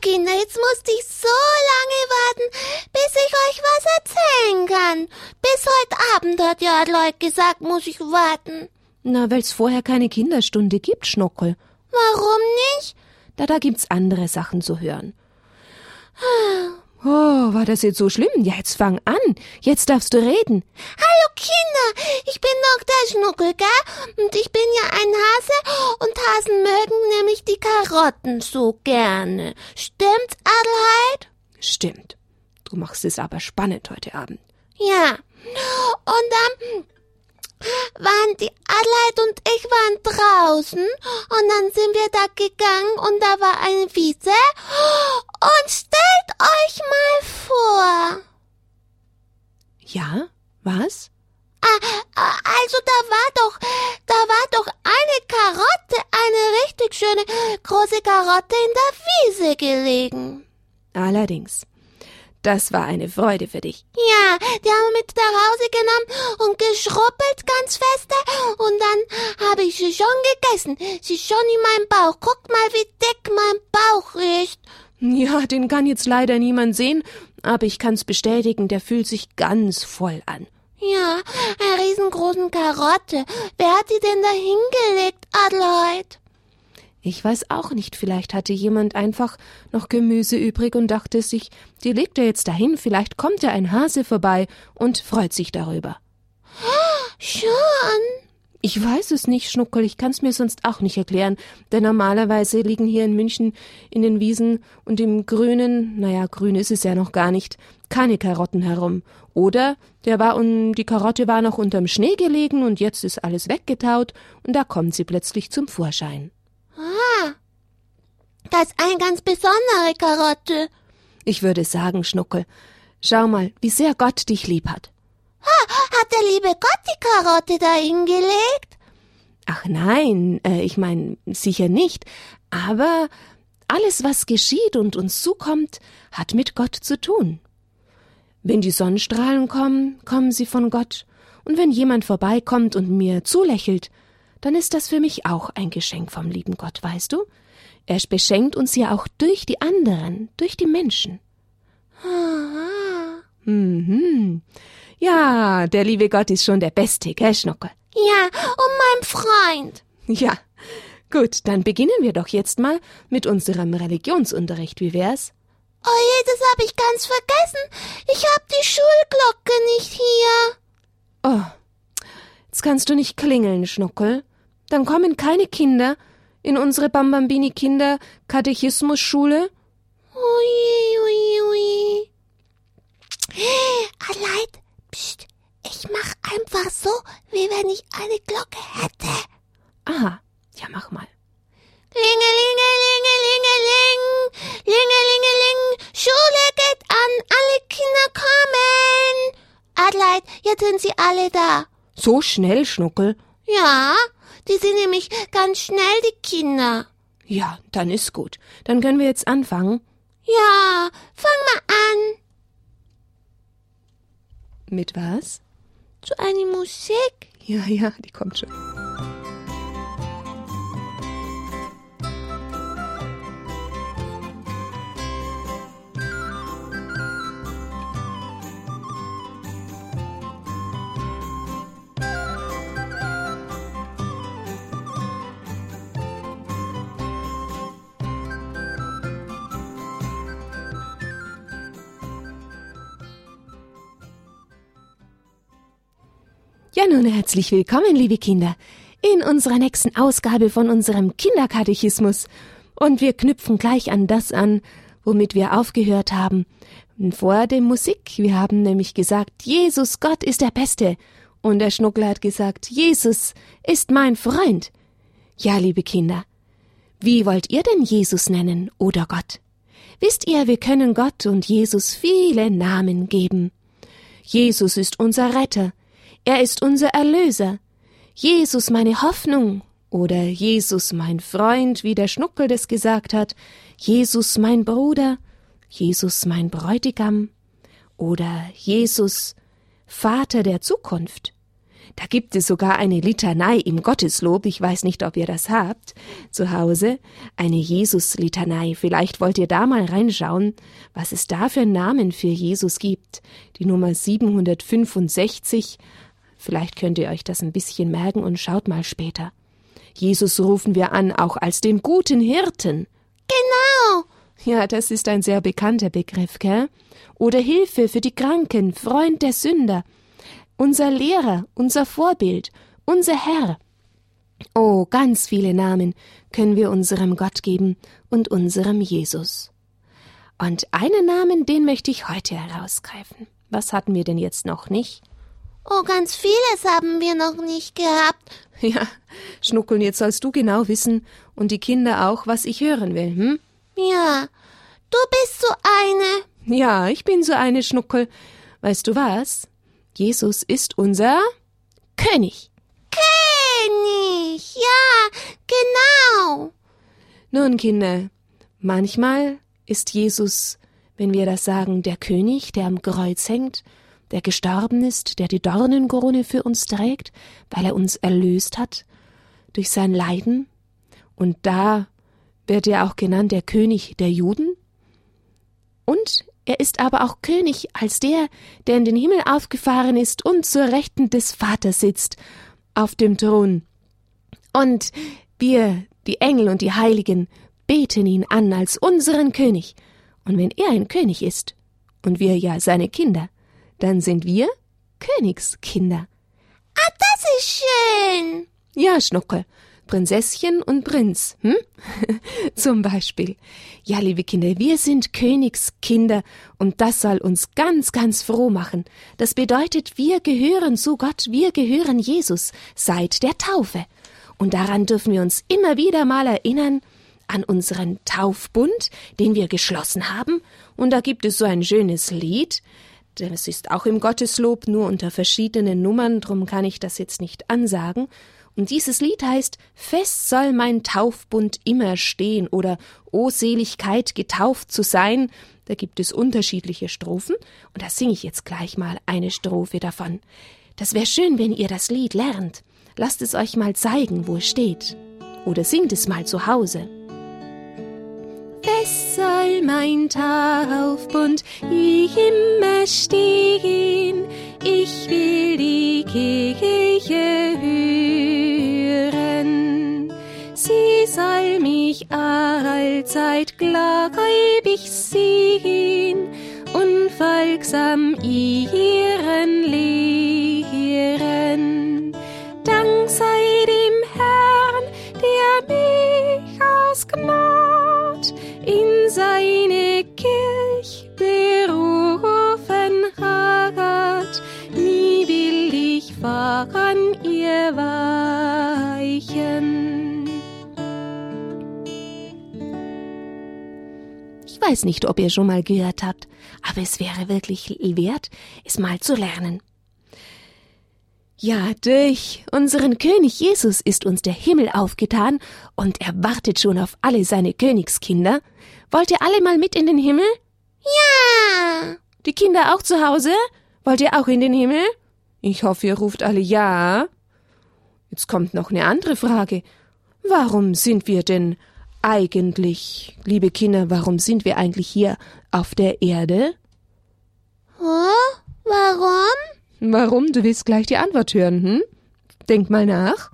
Kinder, jetzt musste ich so lange warten, bis ich euch was erzählen kann. Bis heute Abend hat ja Leute gesagt, muss ich warten. Na, weil's vorher keine Kinderstunde gibt, Schnuckel. Warum nicht? Da, da gibt's andere Sachen zu hören. Oh, war das jetzt so schlimm? Ja, jetzt fang an. Jetzt darfst du reden. Hallo Kinder, ich bin Schnuckel, gell? Und ich bin ja ein Hase und Hasen mögen nämlich die Karotten so gerne. Stimmt's, Adelheid? Stimmt. Du machst es aber spannend heute Abend. Ja. Und dann waren die Adelheid und ich waren draußen und dann sind wir da gegangen und da war eine Wiese und stellt euch mal vor. Ja? Was? Ah, also da war doch, da war doch eine Karotte, eine richtig schöne große Karotte in der Wiese gelegen. Allerdings. Das war eine Freude für dich. Ja, die haben wir mit nach Hause genommen und geschrubbelt ganz feste und dann habe ich sie schon gegessen. Sie ist schon in meinem Bauch. Guck mal, wie dick mein Bauch ist. Ja, den kann jetzt leider niemand sehen, aber ich kann's bestätigen, der fühlt sich ganz voll an. Ja, eine riesengroßen Karotte. Wer hat die denn da hingelegt, Adelheid? Ich weiß auch nicht, vielleicht hatte jemand einfach noch Gemüse übrig und dachte sich, die legt er jetzt dahin, vielleicht kommt ja ein Hase vorbei und freut sich darüber. Schon? Ich weiß es nicht, Schnuckel, ich kann's mir sonst auch nicht erklären, denn normalerweise liegen hier in München in den Wiesen und im Grünen, naja, grün ist es ja noch gar nicht, keine Karotten herum. Oder der war und die Karotte war noch unterm Schnee gelegen und jetzt ist alles weggetaut und da kommt sie plötzlich zum Vorschein. Ah, das ist eine ganz besondere Karotte. Ich würde sagen, Schnuckel, schau mal, wie sehr Gott dich lieb hat. Ha, hat der liebe Gott die Karotte da hingelegt? Ach nein, äh, ich mein sicher nicht, aber alles, was geschieht und uns zukommt, hat mit Gott zu tun. Wenn die Sonnenstrahlen kommen, kommen sie von Gott, und wenn jemand vorbeikommt und mir zulächelt, dann ist das für mich auch ein Geschenk vom lieben Gott, weißt du? Er beschenkt uns ja auch durch die anderen, durch die Menschen. Aha. Mhm. Ja, der liebe Gott ist schon der Beste, gell, Schnuckel? Ja, und mein Freund. Ja. Gut, dann beginnen wir doch jetzt mal mit unserem Religionsunterricht. Wie wär's? Oh je, das hab ich ganz vergessen. Ich hab die Schulglocke nicht hier. Oh, jetzt kannst du nicht klingeln, Schnuckel. Dann kommen keine Kinder in unsere Bambambini Kinder Katechismusschule. Ui, ui, ui. Mach einfach so, wie wenn ich eine Glocke hätte. Aha, ja, mach mal. Lingelingelingelingeling, lingelingeling, Schule geht an, alle Kinder kommen. Adelheid, jetzt sind sie alle da. So schnell, Schnuckel. Ja, die sind nämlich ganz schnell, die Kinder. Ja, dann ist gut. Dann können wir jetzt anfangen. Ja, fang mal an. Mit was? So eine Musik. Ja, ja, die kommt schon. Ja, nun herzlich willkommen, liebe Kinder, in unserer nächsten Ausgabe von unserem Kinderkatechismus. Und wir knüpfen gleich an das an, womit wir aufgehört haben. Vor dem Musik. Wir haben nämlich gesagt, Jesus Gott ist der Beste. Und der Schnuckel hat gesagt, Jesus ist mein Freund. Ja, liebe Kinder, wie wollt ihr denn Jesus nennen oder Gott? Wisst ihr, wir können Gott und Jesus viele Namen geben. Jesus ist unser Retter, er ist unser Erlöser. Jesus meine Hoffnung oder Jesus mein Freund, wie der Schnuckel das gesagt hat, Jesus mein Bruder, Jesus mein Bräutigam oder Jesus Vater der Zukunft. Da gibt es sogar eine Litanei im Gotteslob, ich weiß nicht, ob ihr das habt, zu Hause, eine Jesus-Litanei. Vielleicht wollt ihr da mal reinschauen, was es da für Namen für Jesus gibt. Die Nummer 765. Vielleicht könnt ihr euch das ein bisschen merken und schaut mal später. Jesus rufen wir an, auch als den guten Hirten. Genau. Ja, das ist ein sehr bekannter Begriff, gell? Oder Hilfe für die Kranken, Freund der Sünder, unser Lehrer, unser Vorbild, unser Herr. Oh, ganz viele Namen können wir unserem Gott geben und unserem Jesus. Und einen Namen, den möchte ich heute herausgreifen. Was hatten wir denn jetzt noch nicht? Oh, ganz vieles haben wir noch nicht gehabt. Ja, Schnuckeln, jetzt sollst du genau wissen und die Kinder auch, was ich hören will, hm? Ja, du bist so eine. Ja, ich bin so eine Schnuckel. Weißt du was? Jesus ist unser König. König, ja, genau. Nun, Kinder, manchmal ist Jesus, wenn wir das sagen, der König, der am Kreuz hängt, der gestorben ist, der die Dornenkrone für uns trägt, weil er uns erlöst hat durch sein Leiden. Und da wird er auch genannt der König der Juden. Und er ist aber auch König als der, der in den Himmel aufgefahren ist und zur Rechten des Vaters sitzt, auf dem Thron. Und wir, die Engel und die Heiligen, beten ihn an als unseren König. Und wenn er ein König ist, und wir ja seine Kinder, dann sind wir Königskinder. Ah, das ist schön. Ja, Schnuckel. Prinzesschen und Prinz, hm? Zum Beispiel. Ja, liebe Kinder, wir sind Königskinder und das soll uns ganz, ganz froh machen. Das bedeutet, wir gehören zu Gott, wir gehören Jesus seit der Taufe. Und daran dürfen wir uns immer wieder mal erinnern, an unseren Taufbund, den wir geschlossen haben. Und da gibt es so ein schönes Lied, das ist auch im Gotteslob, nur unter verschiedenen Nummern, drum kann ich das jetzt nicht ansagen. Und dieses Lied heißt Fest soll mein Taufbund immer stehen oder O Seligkeit getauft zu sein. Da gibt es unterschiedliche Strophen und da singe ich jetzt gleich mal eine Strophe davon. Das wäre schön, wenn ihr das Lied lernt. Lasst es euch mal zeigen, wo es steht. Oder singt es mal zu Hause. Soll mein Taufbund immer stehen, ich will die Kirche hören. Sie soll mich allzeit gläubig sehen und ihren Lehren. Weiß nicht, ob ihr schon mal gehört habt, aber es wäre wirklich wert, es mal zu lernen. Ja, durch unseren König Jesus ist uns der Himmel aufgetan und er wartet schon auf alle seine Königskinder. Wollt ihr alle mal mit in den Himmel? Ja. Die Kinder auch zu Hause? Wollt ihr auch in den Himmel? Ich hoffe, ihr ruft alle ja. Jetzt kommt noch eine andere Frage. Warum sind wir denn eigentlich, liebe Kinder, warum sind wir eigentlich hier auf der Erde? Oh, warum? Warum? Du willst gleich die Antwort hören, hm? Denk mal nach.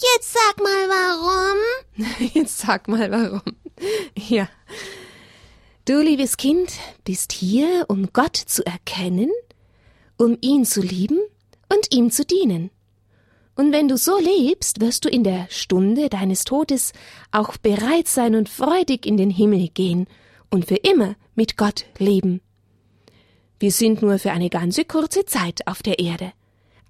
Jetzt sag mal warum. Jetzt sag mal warum. Ja. Du, liebes Kind, bist hier, um Gott zu erkennen, um ihn zu lieben und ihm zu dienen. Und wenn du so lebst, wirst du in der Stunde deines Todes auch bereit sein und freudig in den Himmel gehen und für immer mit Gott leben. Wir sind nur für eine ganze kurze Zeit auf der Erde.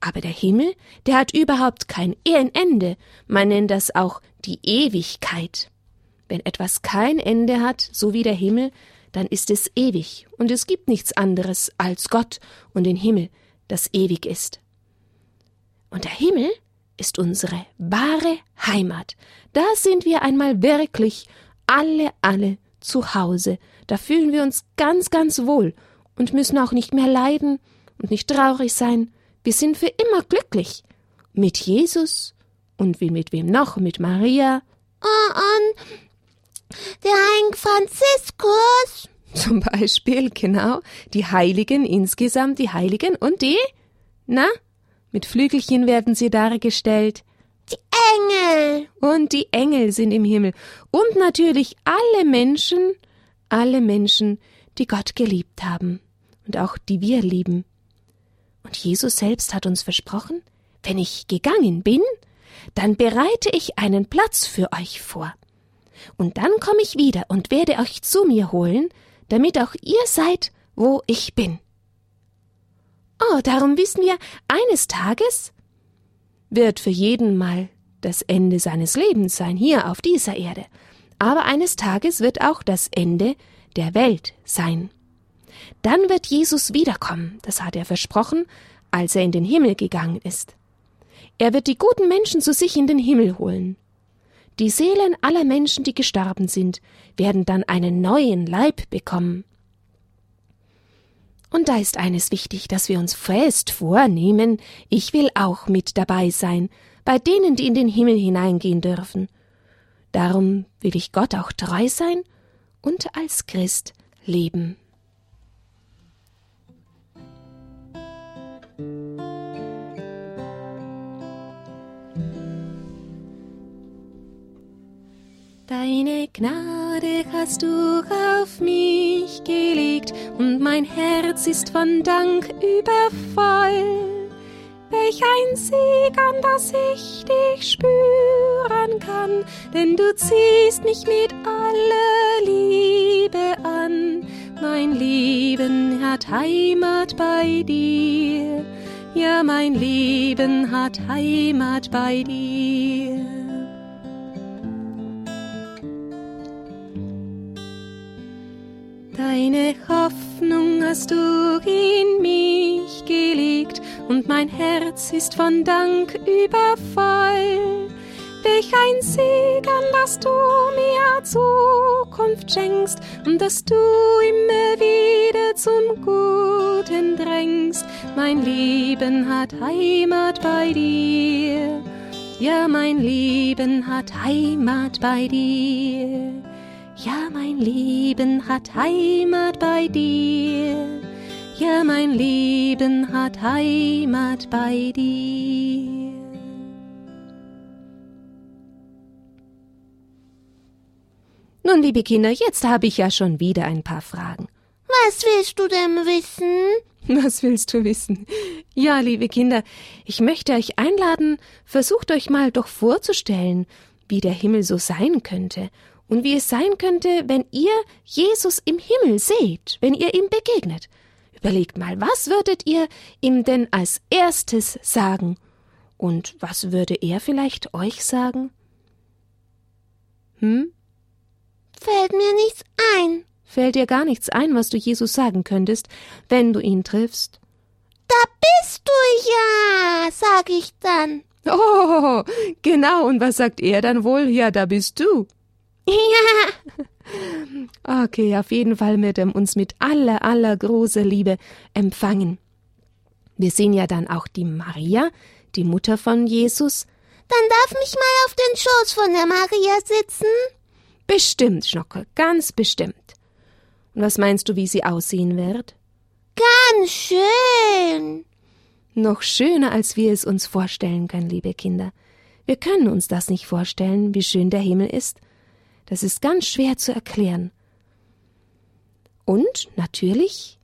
Aber der Himmel, der hat überhaupt kein Ende, man nennt das auch die Ewigkeit. Wenn etwas kein Ende hat, so wie der Himmel, dann ist es ewig, und es gibt nichts anderes als Gott und den Himmel, das ewig ist. Und der Himmel ist unsere wahre Heimat. Da sind wir einmal wirklich alle, alle zu Hause. Da fühlen wir uns ganz, ganz wohl und müssen auch nicht mehr leiden und nicht traurig sein. Wir sind für immer glücklich. Mit Jesus und wie mit wem noch? Mit Maria. Oh, und der Heilige Franziskus. Zum Beispiel, genau. Die Heiligen insgesamt, die Heiligen und die? Na? Mit Flügelchen werden sie dargestellt. Die Engel. Und die Engel sind im Himmel. Und natürlich alle Menschen, alle Menschen, die Gott geliebt haben. Und auch die wir lieben. Jesus selbst hat uns versprochen, wenn ich gegangen bin, dann bereite ich einen Platz für euch vor. Und dann komme ich wieder und werde euch zu mir holen, damit auch ihr seid, wo ich bin. Oh, darum wissen wir, eines Tages wird für jeden mal das Ende seines Lebens sein, hier auf dieser Erde. Aber eines Tages wird auch das Ende der Welt sein. Dann wird Jesus wiederkommen, das hat er versprochen, als er in den Himmel gegangen ist. Er wird die guten Menschen zu sich in den Himmel holen. Die Seelen aller Menschen, die gestorben sind, werden dann einen neuen Leib bekommen. Und da ist eines wichtig, dass wir uns fest vornehmen, ich will auch mit dabei sein, bei denen, die in den Himmel hineingehen dürfen. Darum will ich Gott auch treu sein und als Christ leben. Deine Gnade hast du auf mich gelegt, und mein Herz ist von Dank übervoll. Welch ein Segen, dass ich dich spüren kann, denn du ziehst mich mit aller Liebe an. Mein Leben hat Heimat bei dir, ja, mein Leben hat Heimat bei dir. Deine Hoffnung hast du in mich gelegt, und mein Herz ist von Dank übervoll. Welch ein Segen, dass du mir Zukunft schenkst und dass du immer wieder zum Guten drängst. Mein Leben hat Heimat bei dir. Ja, mein Leben hat Heimat bei dir. Ja, mein Leben hat Heimat bei dir. Ja, mein Leben hat Heimat bei dir. Nun, liebe Kinder, jetzt habe ich ja schon wieder ein paar Fragen. Was willst du denn wissen? Was willst du wissen? Ja, liebe Kinder, ich möchte euch einladen, versucht euch mal doch vorzustellen, wie der Himmel so sein könnte und wie es sein könnte, wenn ihr Jesus im Himmel seht, wenn ihr ihm begegnet. Überlegt mal, was würdet ihr ihm denn als erstes sagen? Und was würde er vielleicht euch sagen? Hm? Mir nichts ein. Fällt dir gar nichts ein, was du Jesus sagen könntest, wenn du ihn triffst? Da bist du ja, sag ich dann. Oh, genau, und was sagt er dann wohl? Ja, da bist du. Ja. Okay, auf jeden Fall wird er uns mit aller, aller großer Liebe empfangen. Wir sehen ja dann auch die Maria, die Mutter von Jesus. Dann darf mich mal auf den Schoß von der Maria sitzen. Bestimmt, Schnockel, ganz bestimmt. Und was meinst du, wie sie aussehen wird? Ganz schön. Noch schöner, als wir es uns vorstellen können, liebe Kinder. Wir können uns das nicht vorstellen, wie schön der Himmel ist. Das ist ganz schwer zu erklären. Und natürlich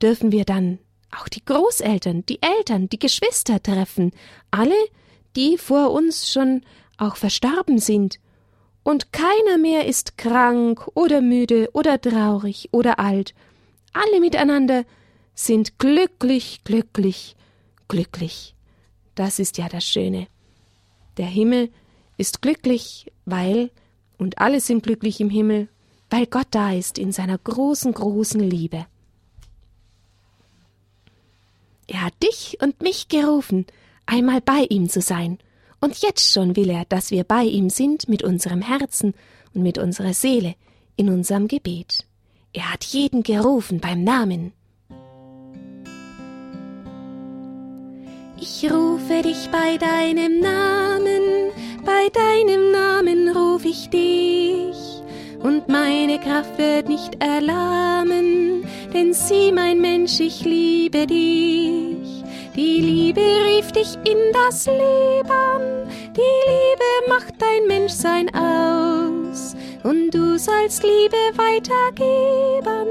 dürfen wir dann auch die Großeltern, die Eltern, die Geschwister treffen, alle, die vor uns schon auch verstorben sind, und keiner mehr ist krank oder müde oder traurig oder alt, alle miteinander sind glücklich, glücklich, glücklich. Das ist ja das Schöne. Der Himmel ist glücklich, weil Und alle sind glücklich im Himmel, weil Gott da ist in seiner großen, großen Liebe. Er hat dich und mich gerufen, einmal bei ihm zu sein, und jetzt schon will er, dass wir bei ihm sind mit unserem Herzen und mit unserer Seele in unserem Gebet. Er hat jeden gerufen beim Namen. Ich rufe dich bei deinem Namen, bei deinem Namen ruf ich dich, und meine Kraft wird nicht erlahmen, denn sieh, mein Mensch, ich liebe dich. Die Liebe rief dich in das Leben, die Liebe macht dein Menschsein aus, und du sollst Liebe weitergeben,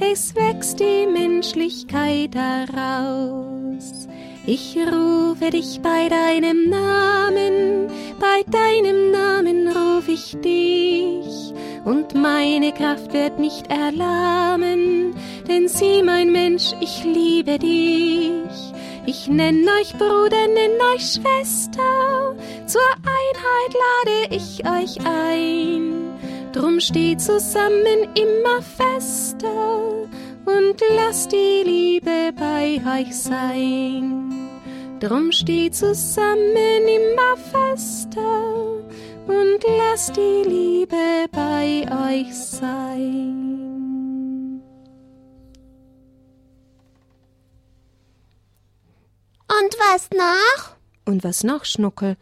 es wächst die Menschlichkeit daraus. Ich rufe dich bei deinem Namen, bei deinem Namen ruf ich dich, und meine Kraft wird nicht erlahmen, denn sieh, mein Mensch, ich liebe dich. Ich nenn euch Bruder, nenn euch Schwester, zur Einheit lade ich euch ein. Drum steht zusammen immer fester und lasst die Liebe bei euch sein. Drum steht zusammen immer fester und lasst die Liebe bei euch sein. Und was noch? Und was noch, Schnuckel?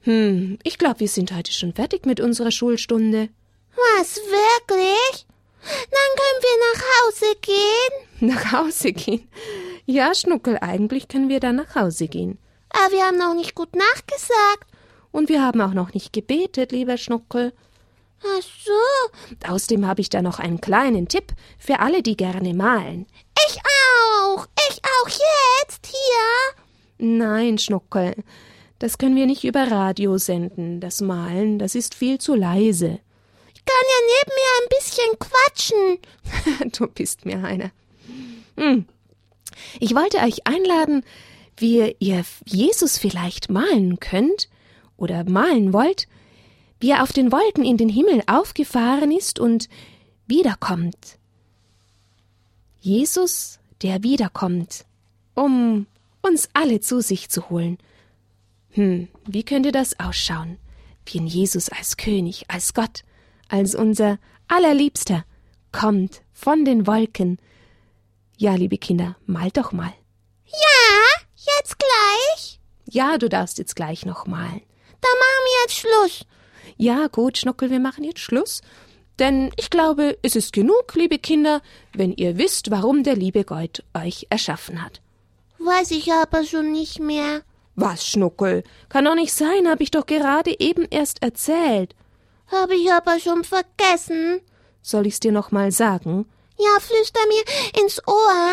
Hm, ich glaube, wir sind heute schon fertig mit unserer Schulstunde. Was, wirklich? Dann können wir nach Hause gehen. Nach Hause gehen? Ja, Schnuckel, eigentlich können wir dann nach Hause gehen. Aber wir haben noch nicht gut nachgesagt. Und wir haben auch noch nicht gebetet, lieber Schnuckel. Ach so. Außerdem habe ich da noch einen kleinen Tipp für alle, die gerne malen. Ich auch. Ich auch jetzt hier. Nein, Schnuckel. Das können wir nicht über Radio senden. Das Malen, das ist viel zu leise. Ich kann ja neben mir ein bisschen quatschen. du bist mir einer. Hm. Ich wollte euch einladen, wie ihr Jesus vielleicht malen könnt oder malen wollt, wie er auf den Wolken in den Himmel aufgefahren ist und wiederkommt. Jesus, der wiederkommt, um uns alle zu sich zu holen. Hm, wie könnte das ausschauen? Wie ein Jesus als König, als Gott, als unser allerliebster, kommt von den Wolken. Ja, liebe Kinder, malt doch mal. Ja, jetzt gleich. Ja, du darfst jetzt gleich noch malen. Dann machen wir jetzt Schluss. Ja, gut, Schnuckel, wir machen jetzt Schluss. Denn ich glaube, es ist genug, liebe Kinder, wenn ihr wisst, warum der liebe Gott euch erschaffen hat. Weiß ich aber schon nicht mehr. Was, Schnuckel? Kann doch nicht sein, hab ich doch gerade eben erst erzählt. Hab ich aber schon vergessen. Soll ich's dir noch mal sagen? Ja, flüster mir ins Ohr.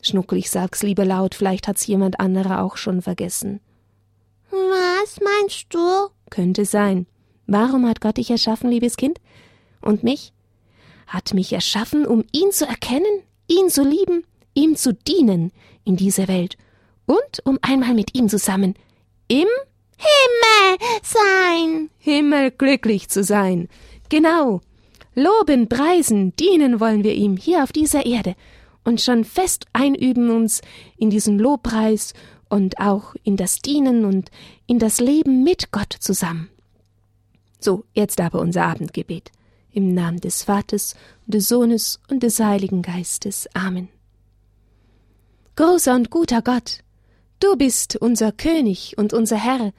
Schnuckel, ich sag's lieber laut, vielleicht hat's jemand anderer auch schon vergessen. Was meinst du? Könnte sein. Warum hat Gott dich erschaffen, liebes Kind? Und mich? Hat mich erschaffen, um ihn zu erkennen, ihn zu lieben, ihm zu dienen in dieser Welt und um einmal mit ihm zusammen im Himmel sein. Himmel glücklich zu sein. Genau. Loben, preisen, dienen wollen wir ihm hier auf dieser Erde und schon fest einüben uns in diesen Lobpreis und auch in das Dienen und in das Leben mit Gott zusammen. So, jetzt aber unser Abendgebet. Im Namen des Vaters des Sohnes und des Heiligen Geistes. Amen. Großer und guter Gott, du bist unser König und unser Herr,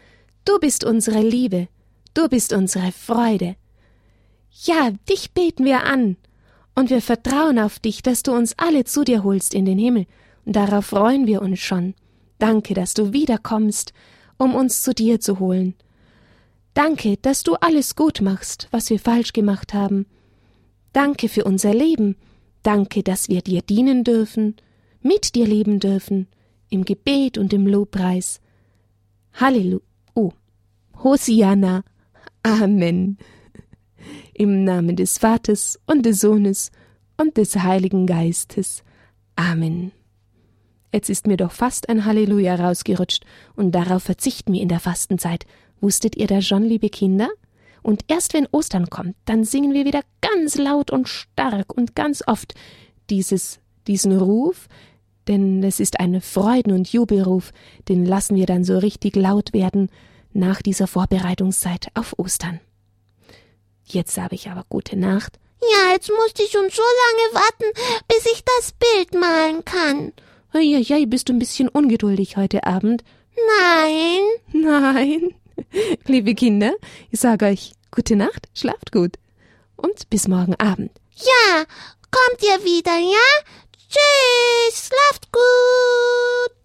du bist unsere Liebe, du bist unsere Freude. Ja, dich beten wir an, und wir vertrauen auf dich, dass du uns alle zu dir holst in den Himmel, und darauf freuen wir uns schon. Danke, dass du wiederkommst, um uns zu dir zu holen. Danke, dass du alles gut machst, was wir falsch gemacht haben. Danke für unser Leben. Danke, dass wir dir dienen dürfen, mit dir leben dürfen, im Gebet und im Lobpreis. Halleluja. Oh. Hosianna. Amen. Im Namen des Vaters und des Sohnes und des Heiligen Geistes. Amen. Jetzt ist mir doch fast ein Halleluja rausgerutscht, und darauf verzichten wir in der Fastenzeit. Wusstet ihr das schon, liebe Kinder? Und erst wenn Ostern kommt, dann singen wir wieder ganz laut und stark und ganz oft dieses, diesen Ruf, denn es ist ein Freuden- und Jubelruf, den lassen wir dann so richtig laut werden nach dieser Vorbereitungszeit auf Ostern. Jetzt sage ich aber gute Nacht. Ja, jetzt musste ich schon so lange warten, bis ich das Bild malen kann. Eieiei, bist du ein bisschen ungeduldig heute Abend? Nein. Nein. Liebe Kinder, ich sage euch gute Nacht, schlaft gut. Und bis morgen Abend. Ja, kommt ihr wieder, ja? Tschüss, schlaft gut.